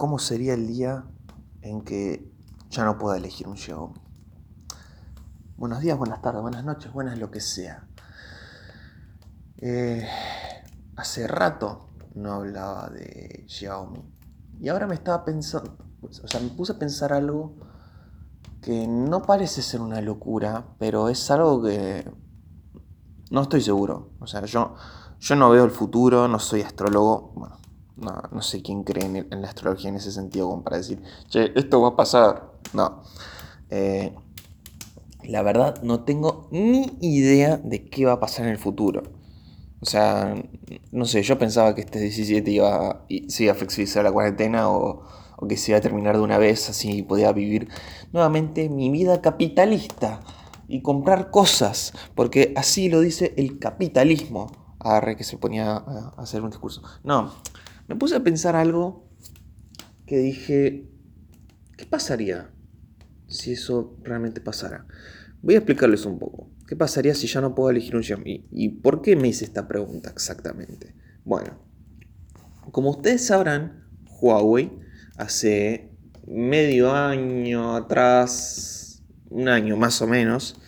cómo sería el día en que ya no pueda elegir un Xiaomi. Buenos días, buenas tardes, buenas noches, buenas lo que sea. Eh, hace rato no hablaba de Xiaomi. Y ahora me estaba pensando, o sea, me puse a pensar algo que no parece ser una locura, pero es algo que no estoy seguro. O sea, yo, yo no veo el futuro, no soy astrólogo. Bueno, no, sé quién cree en, la astrología en ese sentido, como para decir, che, esto va a pasar. No. Eh, la verdad, no tengo ni idea de qué va a pasar en el futuro. O sea, no sé, yo pensaba que este 17 iba, se iba a flexibilizar la cuarentena o, o que se iba a terminar de una vez, así podía vivir nuevamente mi vida capitalista y comprar cosas, porque así lo dice el capitalismo. Arre que se ponía a hacer un discurso. No, me puse a pensar algo que dije, ¿qué pasaría si eso realmente pasara? Voy a explicarles un poco. ¿Qué pasaría si ya no puedo elegir un Xiaomi? ¿Y por qué me hice esta pregunta exactamente? Bueno, como ustedes sabrán, Huawei hace medio año atrás, un año más o menos,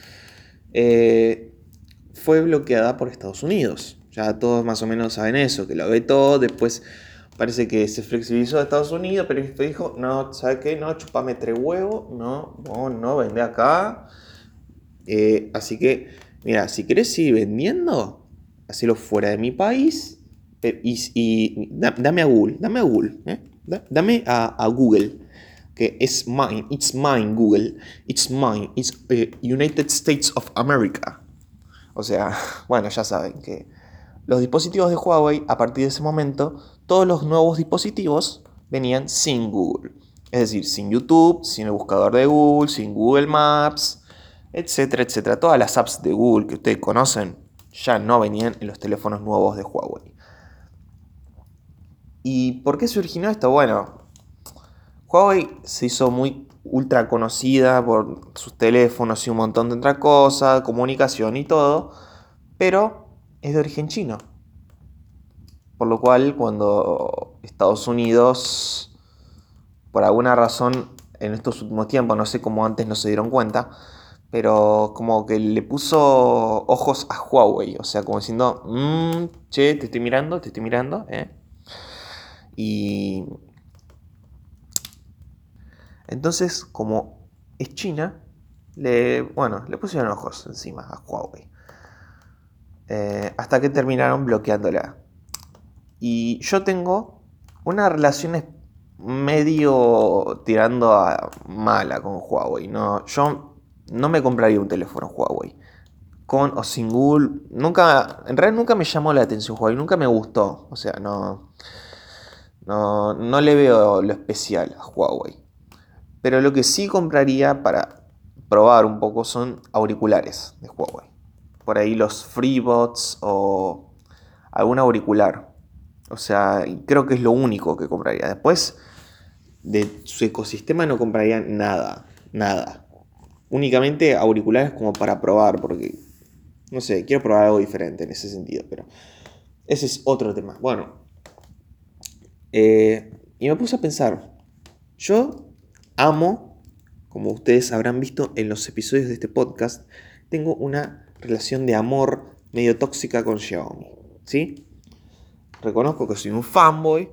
eh, fue bloqueada por Estados Unidos. Ya todos más o menos saben eso, que lo vetó, después parece que se flexibilizó a Estados Unidos, pero dijo, no, ¿sabes qué? No, chupame tres huevos, no, no, no, vende acá. Eh, así que, mira, si querés seguir vendiendo, hacelo fuera de mi país y, dame a Google, dame a Google, ¿eh? dame a, Google, que es mine, it's mine Google, it's mine, it's eh, United States of America. O sea, bueno, ya saben que los dispositivos de Huawei, a partir de ese momento, todos los nuevos dispositivos venían sin Google. Es decir, sin YouTube, sin el buscador de Google, sin Google Maps, etcétera, etcétera. Todas las apps de Google que ustedes conocen ya no venían en los teléfonos nuevos de Huawei. ¿Y por qué se originó esto? Bueno, Huawei se hizo muy ultra conocida por sus teléfonos y un montón de otra cosas, comunicación y todo, pero es de origen chino. Por lo cual, cuando Estados Unidos, por alguna razón, en estos últimos tiempos, no sé cómo antes no se dieron cuenta, pero como que le puso ojos a Huawei, o sea, como diciendo, mmm, che, te estoy mirando, te estoy mirando, ¿eh? Y entonces, como es China, le, bueno, le pusieron ojos encima a Huawei. Eh, hasta que terminaron bloqueándola. Y yo tengo una relación medio tirando a mala con Huawei. No, yo no me compraría un teléfono Huawei. Con o sin Google. Nunca, en realidad nunca me llamó la atención Huawei. Nunca me gustó. O sea, no, no, no le veo lo especial a Huawei. Pero lo que sí compraría para probar un poco son auriculares de Huawei. Por ahí los FreeBots o algún auricular. O sea, creo que es lo único que compraría. Después de su ecosistema no compraría nada, nada. Únicamente auriculares como para probar, porque, no sé, quiero probar algo diferente en ese sentido, pero ese es otro tema. Bueno, eh, y me puse a pensar, yo amo, como ustedes habrán visto en los episodios de este podcast, tengo una relación de amor medio tóxica con Xiaomi, ¿sí? Reconozco que soy un fanboy,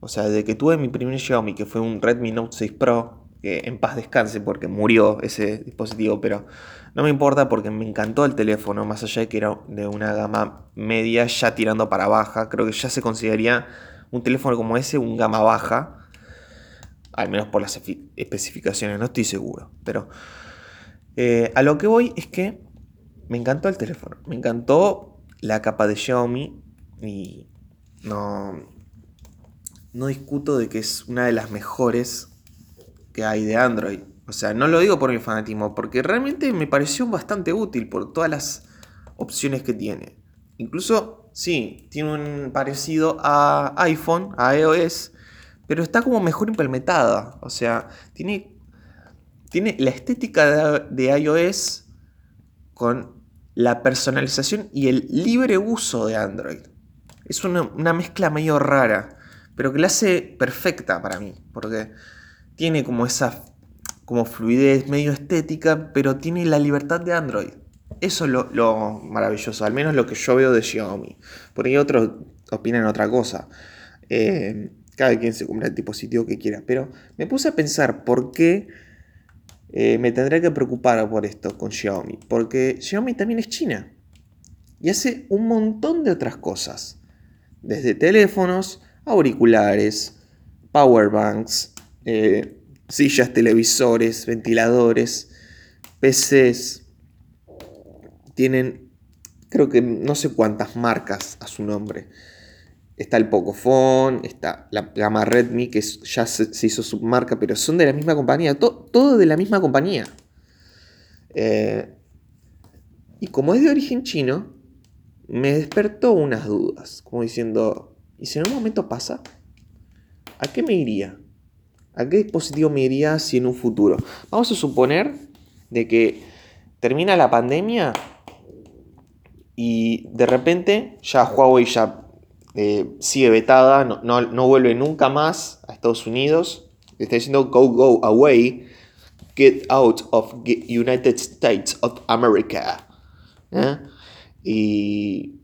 o sea, desde que tuve mi primer Xiaomi, que fue un Redmi Note 6 Pro, que en paz descanse porque murió ese dispositivo, pero no me importa porque me encantó el teléfono, más allá de que era de una gama media ya tirando para baja, creo que ya se consideraría un teléfono como ese un gama baja, al menos por las especificaciones, no estoy seguro, pero eh, a lo que voy es que me encantó el teléfono, me encantó la capa de Xiaomi y no, no discuto de que es una de las mejores que hay de Android. O sea, no lo digo por mi fanatismo, porque realmente me pareció bastante útil por todas las opciones que tiene. Incluso, sí, tiene un parecido a iPhone, a iOS, pero está como mejor implementada. O sea, tiene, tiene la estética de, iOS con la personalización y el libre uso de Android. Es una, mezcla medio rara, pero que la hace perfecta para mí, porque tiene como esa como fluidez medio estética, pero tiene la libertad de Android. Eso es lo, maravilloso, al menos lo que yo veo de Xiaomi. Por ahí otros opinan otra cosa. Eh, cada quien se compra el dispositivo que quiera. Pero me puse a pensar por qué eh, me tendría que preocupar por esto con Xiaomi. Porque Xiaomi también es China. Y hace un montón de otras cosas. Desde teléfonos, auriculares, powerbanks, eh, sillas, televisores, ventiladores, PCs. Tienen, creo que no sé cuántas marcas a su nombre. Está el Pocophone, está la gama Redmi, que ya se, hizo su marca, pero son de la misma compañía. todo de la misma compañía. Eh, y como es de origen chino, me despertó unas dudas. Como diciendo, ¿y si en un momento pasa? ¿A qué me iría? ¿A qué dispositivo me iría si en un futuro? Vamos a suponer de que termina la pandemia y de repente ya Huawei ya eh, sigue vetada, no, vuelve nunca más a Estados Unidos. Está diciendo go, go away, get out of United States of America. ¿eh? Y,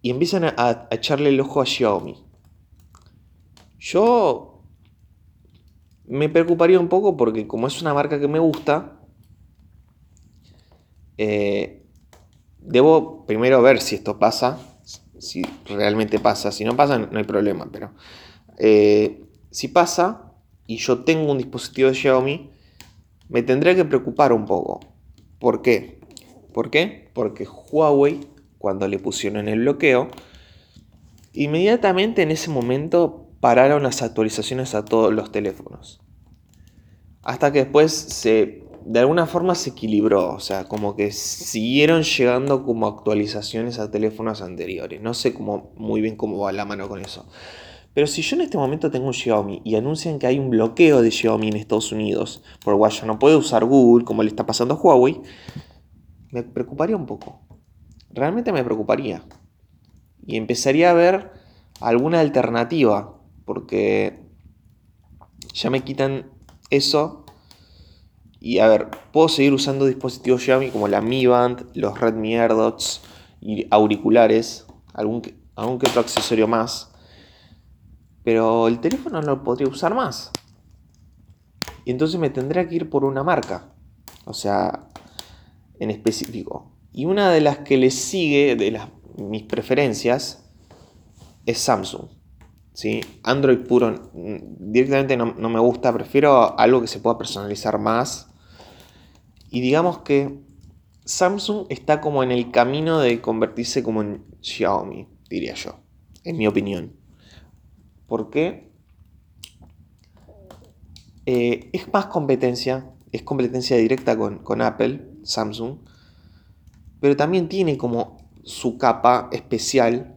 y empiezan a, echarle el ojo a Xiaomi. Yo me preocuparía un poco porque como es una marca que me gusta, eh, debo primero ver si esto pasa si realmente pasa. Si no pasa, no hay problema. Pero eh, si pasa y yo tengo un dispositivo de Xiaomi, me tendré que preocupar un poco. ¿Por qué? ¿Por qué? Porque Huawei, cuando le pusieron el bloqueo, inmediatamente en ese momento pararon las actualizaciones a todos los teléfonos. Hasta que después se de alguna forma se equilibró, o sea, como que siguieron llegando como actualizaciones a teléfonos anteriores. No sé cómo, muy bien cómo va la mano con eso. Pero si yo en este momento tengo un Xiaomi y anuncian que hay un bloqueo de Xiaomi en Estados Unidos, por lo yo no puedo usar Google como le está pasando a Huawei, me preocuparía un poco. Realmente me preocuparía. Y empezaría a ver alguna alternativa, porque ya me quitan eso y a ver, puedo seguir usando dispositivos Xiaomi como la Mi Band, los Redmi AirDots y auriculares, algún, algún que otro accesorio más. Pero el teléfono no lo podría usar más. Y entonces me tendría que ir por una marca. O sea, en específico. Y una de las que le sigue, de las, mis preferencias, es Samsung. ¿sí? Android puro mm, directamente no, no, me gusta, prefiero algo que se pueda personalizar más y digamos que Samsung está como en el camino de convertirse como en Xiaomi, diría yo, en mi opinión. ¿Por qué? Eh, es más competencia, es competencia directa con, Apple, Samsung, pero también tiene como su capa especial,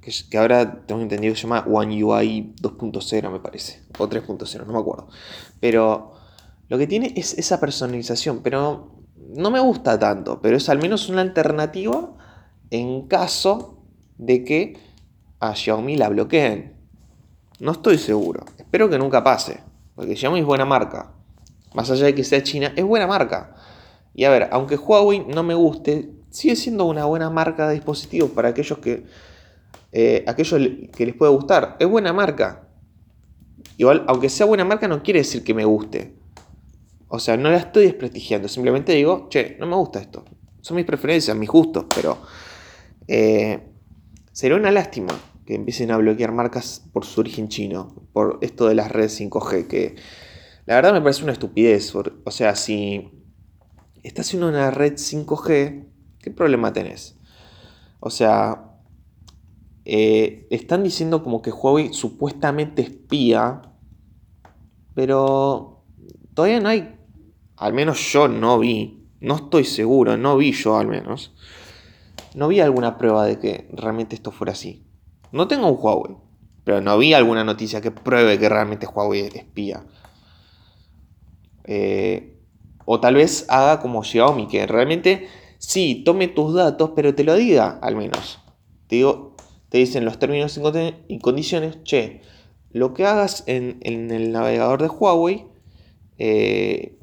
que, ahora tengo entendido que se llama One UI 2.0, me parece, o 3.0, no me acuerdo. Pero lo que tiene es esa personalización, pero no me gusta tanto, pero es al menos una alternativa en caso de que a Xiaomi la bloqueen. No estoy seguro, espero que nunca pase, porque Xiaomi es buena marca. Más allá de que sea China, es buena marca. Y a ver, aunque Huawei no me guste, sigue siendo una buena marca de dispositivos para aquellos que, eh, aquellos que les puede gustar. Es buena marca. Igual, aunque sea buena marca, no quiere decir que me guste. O sea, no la estoy desprestigiando, simplemente digo, che, no me gusta esto. Son mis preferencias, mis gustos, pero eh, sería una lástima que empiecen a bloquear marcas por su origen chino, por esto de las redes 5G, que la verdad me parece una estupidez. O sea, si estás en una red 5G, ¿qué problema tenés? O sea, eh, están diciendo como que Huawei supuestamente espía, pero todavía no hay al menos yo no vi, no estoy seguro, no vi yo al menos, no vi alguna prueba de que realmente esto fuera así. No tengo un Huawei, pero no vi alguna noticia que pruebe que realmente Huawei espía. Eh, o tal vez haga como Xiaomi, que realmente sí, tome tus datos, pero te lo diga al menos. Te, digo, te dicen los términos y condiciones, che, lo que hagas en, el navegador de Huawei, eh,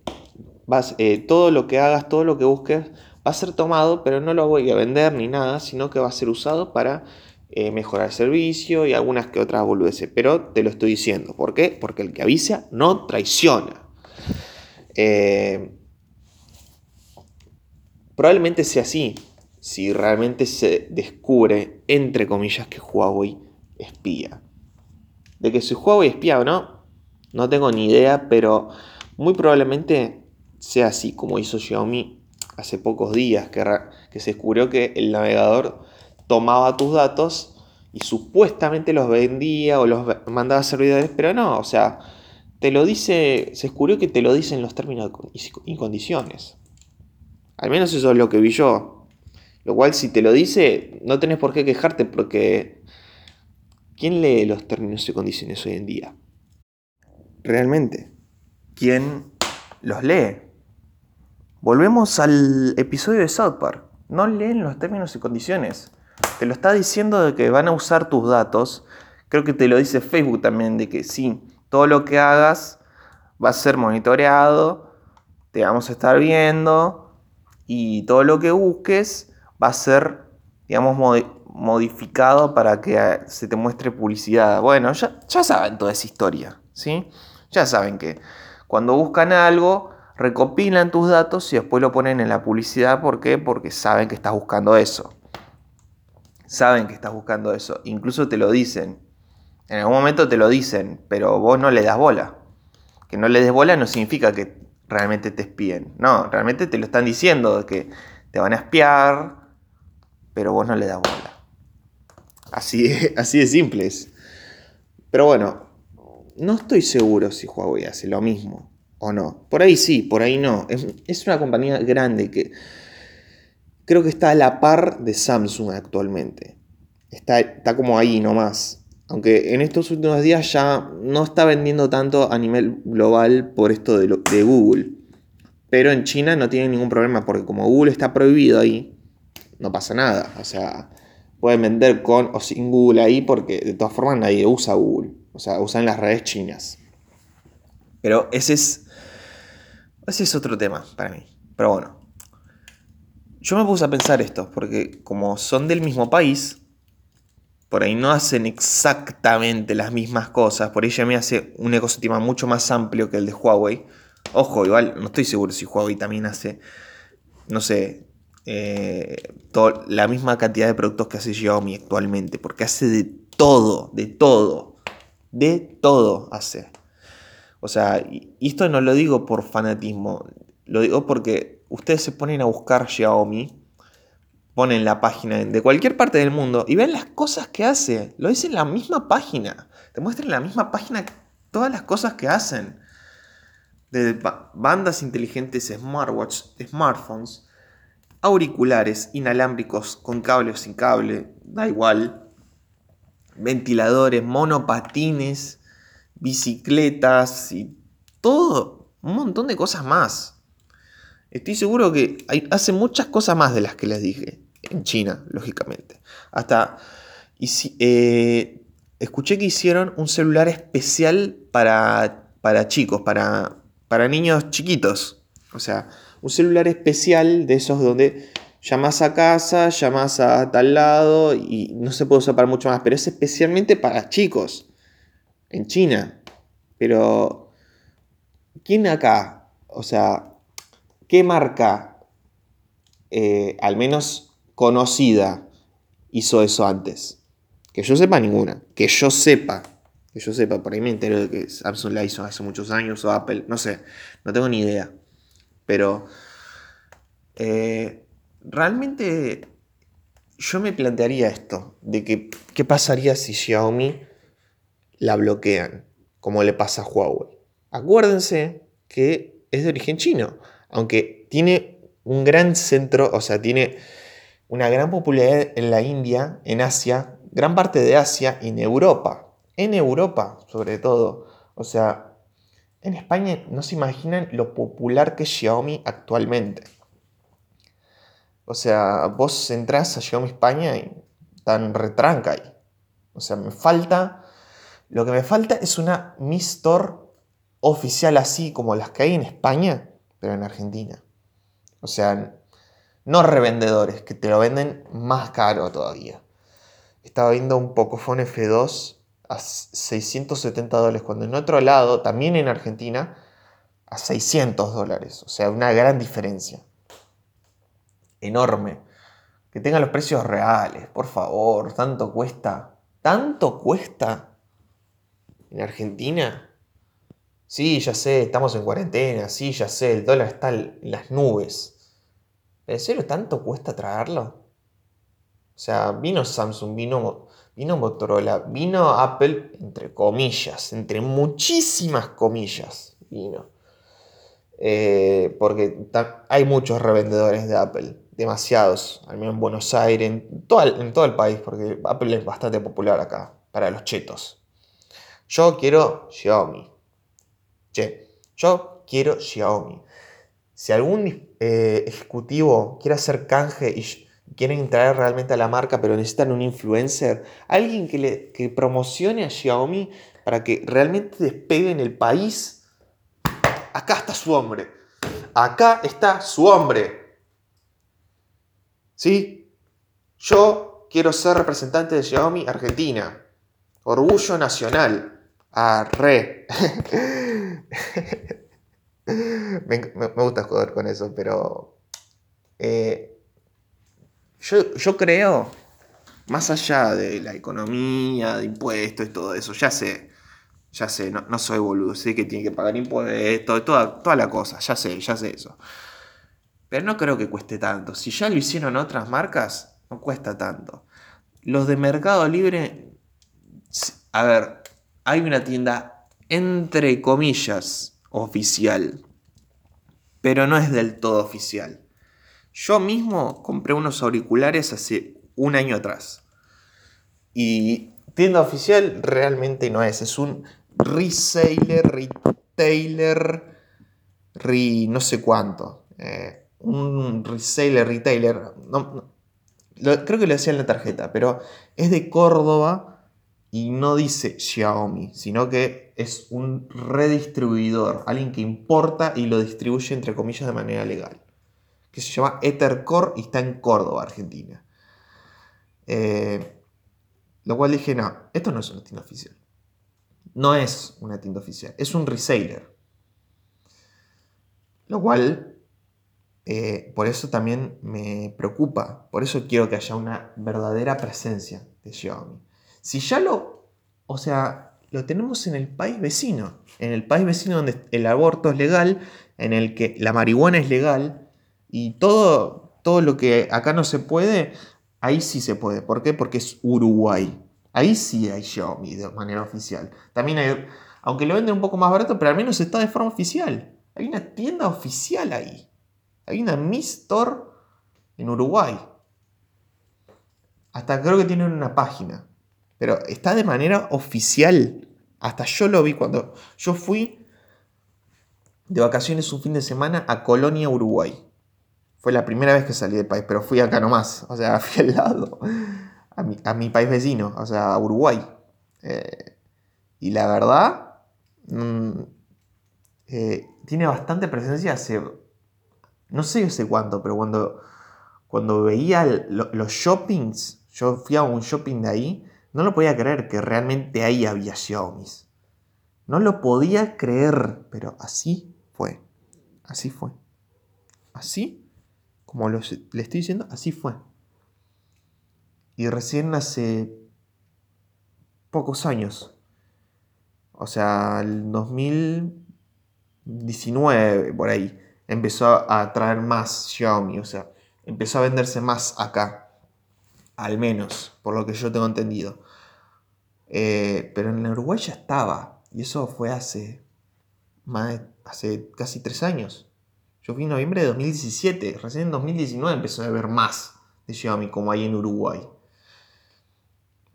vas, eh, todo lo que hagas, todo lo que busques, va a ser tomado, pero no lo voy a vender ni nada, sino que va a ser usado para eh, mejorar el servicio y algunas que otras boludeces. Pero te lo estoy diciendo. ¿Por qué? Porque el que avisa no traiciona. Probablemente sea así, si realmente se descubre, entre comillas, que Huawei espía. De que si Huawei espía o no, no tengo ni idea, pero muy probablemente sea así como hizo Xiaomi hace pocos días, que, que se descubrió que el navegador tomaba tus datos y supuestamente los vendía o los mandaba a servidores, pero no, o sea, te lo dice, se descubrió que te lo dicen los términos y condiciones. Al menos eso es lo que vi yo. Lo cual si te lo dice, no tenés por qué quejarte porque ¿quién lee los términos y condiciones hoy en día? Realmente, ¿quién los lee? Volvemos al episodio de South Park. No leen los términos y condiciones. Te lo está diciendo de que van a usar tus datos. Creo que te lo dice Facebook también, de que sí, todo lo que hagas va a ser monitoreado, te vamos a estar viendo y todo lo que busques va a ser, digamos, modificado para que se te muestre publicidad. Bueno, ya, ya saben toda esa historia, ¿sí? Ya saben que cuando buscan algo, recopilan tus datos y después lo ponen en la publicidad. ¿Por qué? Porque saben que estás buscando eso. Saben que estás buscando eso. Incluso te lo dicen. En algún momento te lo dicen, pero vos no le das bola. Que no le des bola no significa que realmente te espíen. No, realmente te lo están diciendo, que te van a espiar, pero vos no le das bola. Así, así de simple es. Pero bueno, no estoy seguro si Huawei hace lo mismo o no. Por ahí sí, por ahí no. Es, una compañía grande que creo que está a la par de Samsung actualmente. Está, está como ahí nomás. Aunque en estos últimos días ya no está vendiendo tanto a nivel global por esto de, Google. Pero en China no tiene ningún problema porque como Google está prohibido ahí, no pasa nada. O sea, pueden vender con o sin Google ahí porque de todas formas nadie usa Google. O sea, usan las redes chinas. Pero ese es, ese es otro tema para mí. Pero bueno, yo me puse a pensar esto porque como son del mismo país, por ahí no hacen exactamente las mismas cosas. Por ahí me hace un ecosistema mucho más amplio que el de Huawei. Ojo, igual no estoy seguro si Huawei también hace, no sé, eh, la misma cantidad de productos que hace Xiaomi actualmente, porque hace de todo, de todo, de todo hace. O sea, y esto no lo digo por fanatismo, lo digo porque ustedes se ponen a buscar Xiaomi, ponen la página de cualquier parte del mundo y ven las cosas que hace. Lo dice en la misma página. Te muestran en la misma página todas las cosas que hacen. De bandas inteligentes, smartwatch, smartphones, auriculares inalámbricos con cable o sin cable, da igual, ventiladores, monopatines, bicicletas y todo, un montón de cosas más. Estoy seguro que hay, hace muchas cosas más de las que les dije, en China, lógicamente. Hasta eh, escuché que hicieron un celular especial para, para chicos, para, para niños chiquitos. O sea, un celular especial de esos donde llamas a casa, llamas a tal lado y no se puede usar para mucho más, pero es especialmente para chicos en China. Pero, ¿quién acá? O sea, ¿qué marca, eh, al menos conocida, hizo eso antes? Que yo sepa ninguna. Que yo sepa. Que yo sepa, por ahí me entero de que Samsung la hizo hace muchos años o Apple, no sé, no tengo ni idea. Pero eh, realmente yo me plantearía esto, de que qué pasaría si Xiaomi la bloquean, como le pasa a Huawei. Acuérdense que es de origen chino, aunque tiene un gran centro, o sea, tiene una gran popularidad en la India, en Asia, gran parte de Asia y en Europa. En Europa, sobre todo. O sea, en España no se imaginan lo popular que es Xiaomi actualmente. O sea, vos entrás a Xiaomi España y están retranca ahí. O sea, me falta. Lo que me falta es una Mi Store oficial así como las que hay en España, pero en Argentina. O sea, no revendedores, que te lo venden más caro todavía. Estaba viendo un Pocophone F2 a 670 dólares, cuando en otro lado, también en Argentina, a 600 dólares. O sea, una gran diferencia. Enorme. Que tengan los precios reales, por favor. Tanto cuesta. ¿Tanto cuesta en Argentina? Sí, ya sé, estamos en cuarentena. Sí, ya sé, el dólar está en las nubes. ¿En serio tanto cuesta traerlo? O sea, vino Samsung, vino, vino Motorola, vino Apple, entre comillas, entre muchísimas comillas, vino. Eh, porque hay muchos revendedores de Apple, demasiados, al menos en Buenos Aires, en todo, el, en todo el país, porque Apple es bastante popular acá, para los chetos. Yo quiero Xiaomi. Che, yo quiero Xiaomi. Si algún eh, ejecutivo quiere hacer canje y quieren traer realmente a la marca, pero necesitan un influencer, alguien que, le, que promocione a Xiaomi para que realmente despegue en el país, acá está su hombre. Acá está su hombre. ¿Sí? Yo quiero ser representante de Xiaomi Argentina. Orgullo nacional. Arre. me, gusta jugar con eso, pero eh, yo, creo, más allá de la economía, de impuestos y todo eso, ya sé, ya sé, no, soy boludo, sé que tiene que pagar impuestos, toda, toda la cosa, ya sé, ya sé eso. Pero no creo que cueste tanto. Si ya lo hicieron otras marcas, no cuesta tanto. Los de Mercado Libre, a ver, hay una tienda entre comillas oficial, pero no es del todo oficial. Yo mismo compré unos auriculares hace un año atrás. Y tienda oficial realmente no es, es un reseller, retailer, no sé cuánto. Eh, un reseller, retailer. creo que lo decía en la tarjeta, pero es de Córdoba y no dice Xiaomi, sino que es un redistribuidor, alguien que importa y lo distribuye entre comillas de manera legal, que se llama Ethercore y está en Córdoba, Argentina. Eh, lo cual dije, no, esto no es una tienda oficial. No es una tienda oficial, es un reseller. Lo cual, eh, por eso también me preocupa, por eso quiero que haya una verdadera presencia de Xiaomi. Si ya lo, o sea, lo tenemos en el país vecino, en el país vecino donde el aborto es legal, en el que la marihuana es legal y todo, todo lo que acá no se puede, ahí sí se puede. ¿Por qué? Porque es Uruguay. Ahí sí hay Xiaomi de manera oficial. También hay, aunque lo venden un poco más barato, pero al menos está de forma oficial. Hay una tienda oficial ahí. Hay una Mi Store en Uruguay. Hasta creo que tienen una página pero está de manera oficial. Hasta yo lo vi cuando yo fui de vacaciones un fin de semana a Colonia, Uruguay. Fue la primera vez que salí del país, pero fui acá nomás. O sea, fui al lado, a mi, país vecino, o sea, a Uruguay. Eh, y la verdad, mm, eh, tiene bastante presencia hace, no sé hace cuánto, pero cuando, cuando veía los shoppings, yo fui a un shopping de ahí, no lo podía creer que realmente ahí había Xiaomi. No lo podía creer, pero así fue. Así fue. Así, como le estoy diciendo, así fue. Y recién hace pocos años, o sea, el 2019, por ahí, empezó a traer más Xiaomi, o sea, empezó a venderse más acá al menos, por lo que yo tengo entendido. Eh, pero en Uruguay ya estaba, y eso fue hace, más, hace casi tres años. Yo fui en noviembre de 2017, recién en 2019 empezó a ver más de Xiaomi como hay en Uruguay.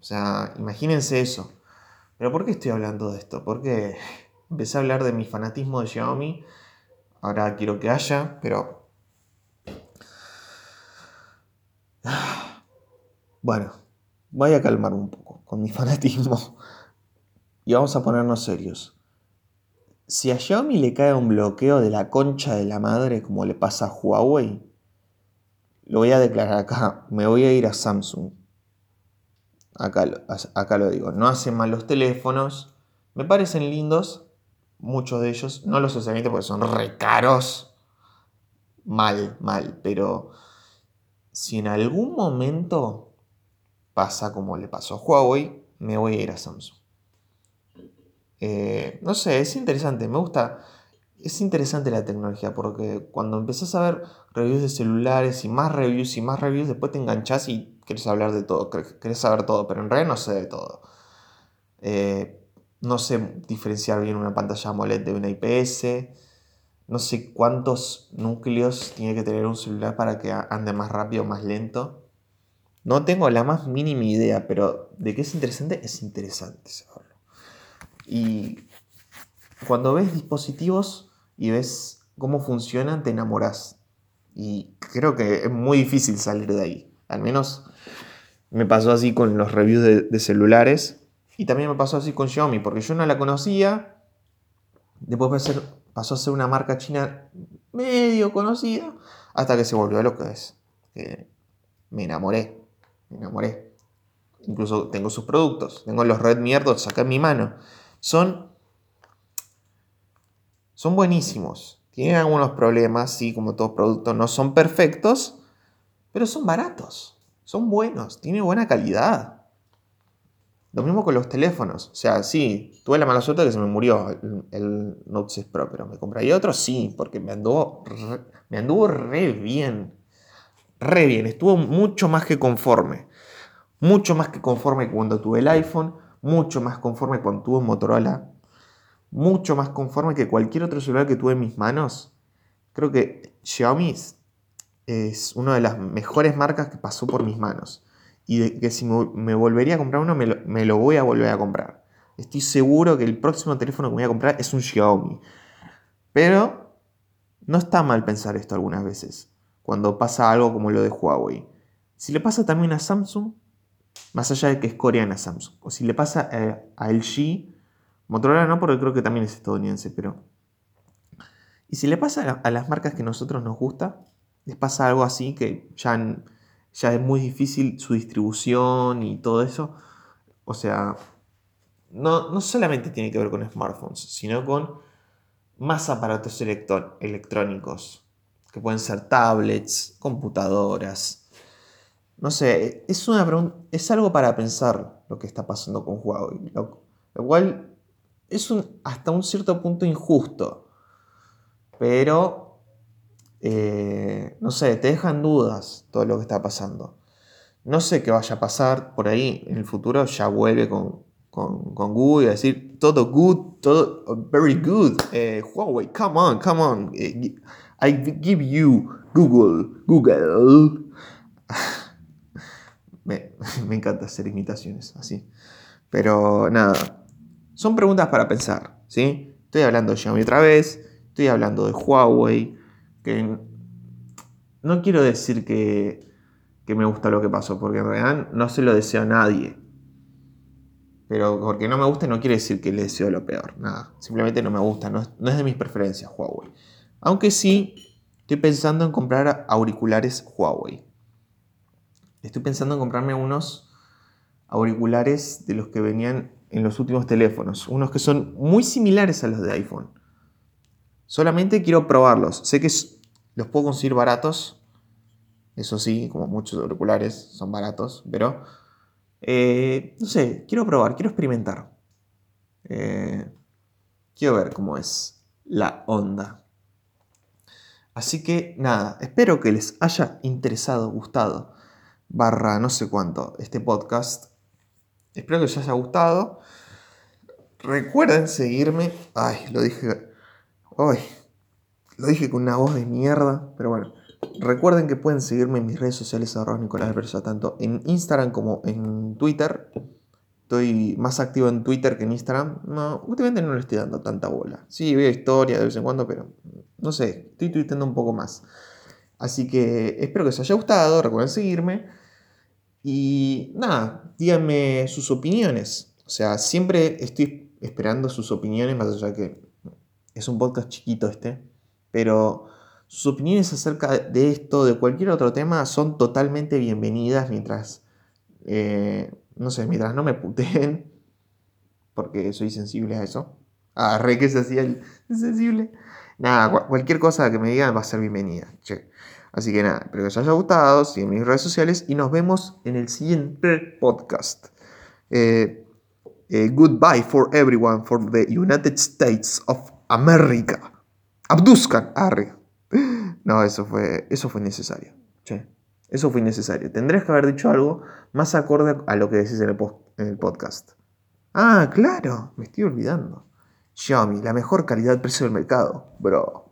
O sea, imagínense eso. Pero ¿por qué estoy hablando de esto? Porque empecé a hablar de mi fanatismo de Xiaomi. Ahora quiero que haya, pero bueno, voy a calmar un poco con mi fanatismo y vamos a ponernos serios. Si a Xiaomi le cae un bloqueo de la concha de la madre como le pasa a Huawei, lo voy a declarar acá, me voy a ir a Samsung. Acá, acá lo digo, no hacen mal los teléfonos, me parecen lindos, muchos de ellos, no los socialmente porque son re caros, mal, mal, pero si en algún momento pasa como le pasó a Huawei, me voy a ir a Samsung. Eh, no sé, es interesante, me gusta. Es interesante la tecnología porque cuando empezás a ver reviews de celulares y más reviews y más reviews, después te enganchás y querés hablar de todo, querés saber todo, pero en realidad no sé de todo. Eh, no sé diferenciar bien una pantalla AMOLED de una IPS. No sé cuántos núcleos tiene que tener un celular para que ande más rápido o más lento. No tengo la más mínima idea, pero de qué es interesante, es interesante saberlo. Y cuando ves dispositivos y ves cómo funcionan, te enamoras. Y creo que es muy difícil salir de ahí. Al menos me pasó así con los reviews de, celulares. Y también me pasó así con Xiaomi, porque yo no la conocía. Después pasó a ser una marca china medio conocida. Hasta que se volvió a lo que es. me enamoré. Me enamoré. Incluso tengo sus productos. Tengo los Redmi AirDots acá en mi mano. Son, son buenísimos. Tienen algunos problemas, sí, como todo producto, no son perfectos, pero son baratos, son buenos, tienen buena calidad. Lo mismo con los teléfonos. O sea, sí, tuve la mala suerte de que se me murió el, Note 6 Pro, pero me compraría otro, sí, porque me anduvo, me anduvo re bien. Re bien, estuvo mucho más que conforme. Mucho más que conforme cuando tuve el iPhone mucho más conforme cuando tuve Motorola, mucho más conforme que cualquier otro celular que tuve en mis manos. Creo que Xiaomi es una de las mejores marcas que pasó por mis manos. Y que si me, volvería a comprar uno, me lo, me lo voy a volver a comprar. Estoy seguro que el próximo teléfono que voy a comprar es un Xiaomi. Pero no está mal pensar esto algunas veces, cuando pasa algo como lo de Huawei. Si le pasa también a Samsung, más allá de que es coreana Samsung. O si le pasa eh, a, LG, Motorola no, porque creo que también es estadounidense, pero... Y si le pasa a, las marcas que a nosotros nos gusta, les pasa algo así que ya, ya es muy difícil su distribución y todo eso. O sea, no, no solamente tiene que ver con smartphones, sino con más aparatos electrónicos, que pueden ser tablets, computadoras, no sé, es, una es algo para pensar lo que está pasando con Huawei. Lo, cual es un, hasta un cierto punto injusto. Pero, eh, no sé, te dejan dudas todo lo que está pasando. No sé qué vaya a pasar por ahí en el futuro. Ya vuelve con, Google a decir todo good, todo very good. Eh, Huawei, come on, come on. Eh, I give you Google, Google. Me, encanta hacer imitaciones así. Pero nada, son preguntas para pensar, ¿sí? Estoy hablando de Xiaomi otra vez, estoy hablando de Huawei, que no quiero decir que, me gusta lo que pasó, porque en realidad no se lo deseo a nadie. Pero porque no me gusta no quiere decir que le deseo lo peor, nada. Simplemente no me gusta, no no es de mis preferencias Huawei. Aunque sí, estoy pensando en comprar auriculares Huawei. Estoy pensando en comprarme unos auriculares de los que venían en los últimos teléfonos, unos que son muy similares a los de iPhone. Solamente quiero probarlos. Sé que los puedo conseguir baratos, eso sí, como muchos auriculares son baratos, pero eh, no sé, quiero probar, quiero experimentar. Eh, quiero ver cómo es la onda. Así que nada, espero que les haya interesado, gustado barra no sé cuánto este podcast. Espero que os haya gustado. Recuerden seguirme. Ay, lo dije. Ay, lo dije con una voz de mierda. Pero bueno. Recuerden que pueden seguirme en mis redes sociales arroba Nicolás Versa, tanto en Instagram como en Twitter. Estoy más activo en Twitter que en Instagram. No, últimamente no le estoy dando tanta bola. Sí, veo historia de vez en cuando, pero no sé, estoy tuiteando un poco más. Así que espero que os haya gustado, recuerden seguirme. Y nada, díganme sus opiniones. O sea, siempre estoy esperando sus opiniones, más allá que es un podcast chiquito este, pero sus opiniones acerca de esto, de cualquier otro tema, son totalmente bienvenidas mientras, eh, no sé, mientras no me puteen, porque soy sensible a eso. Ah, re que se hacía el sensible. Nada, cualquier cosa que me digan va a ser bienvenida. Así que nada, espero que os haya gustado, sigan mis redes sociales y nos vemos en el siguiente podcast. Eh, eh, goodbye for everyone for the United States of America. Abduzcan, arre. No, eso fue, eso fue necesario. Eso fue innecesario. Tendrías que haber dicho algo más acorde a lo que decís en el, en el podcast. Ah, claro, me estoy olvidando. Xiaomi, la mejor calidad-precio del mercado, bro.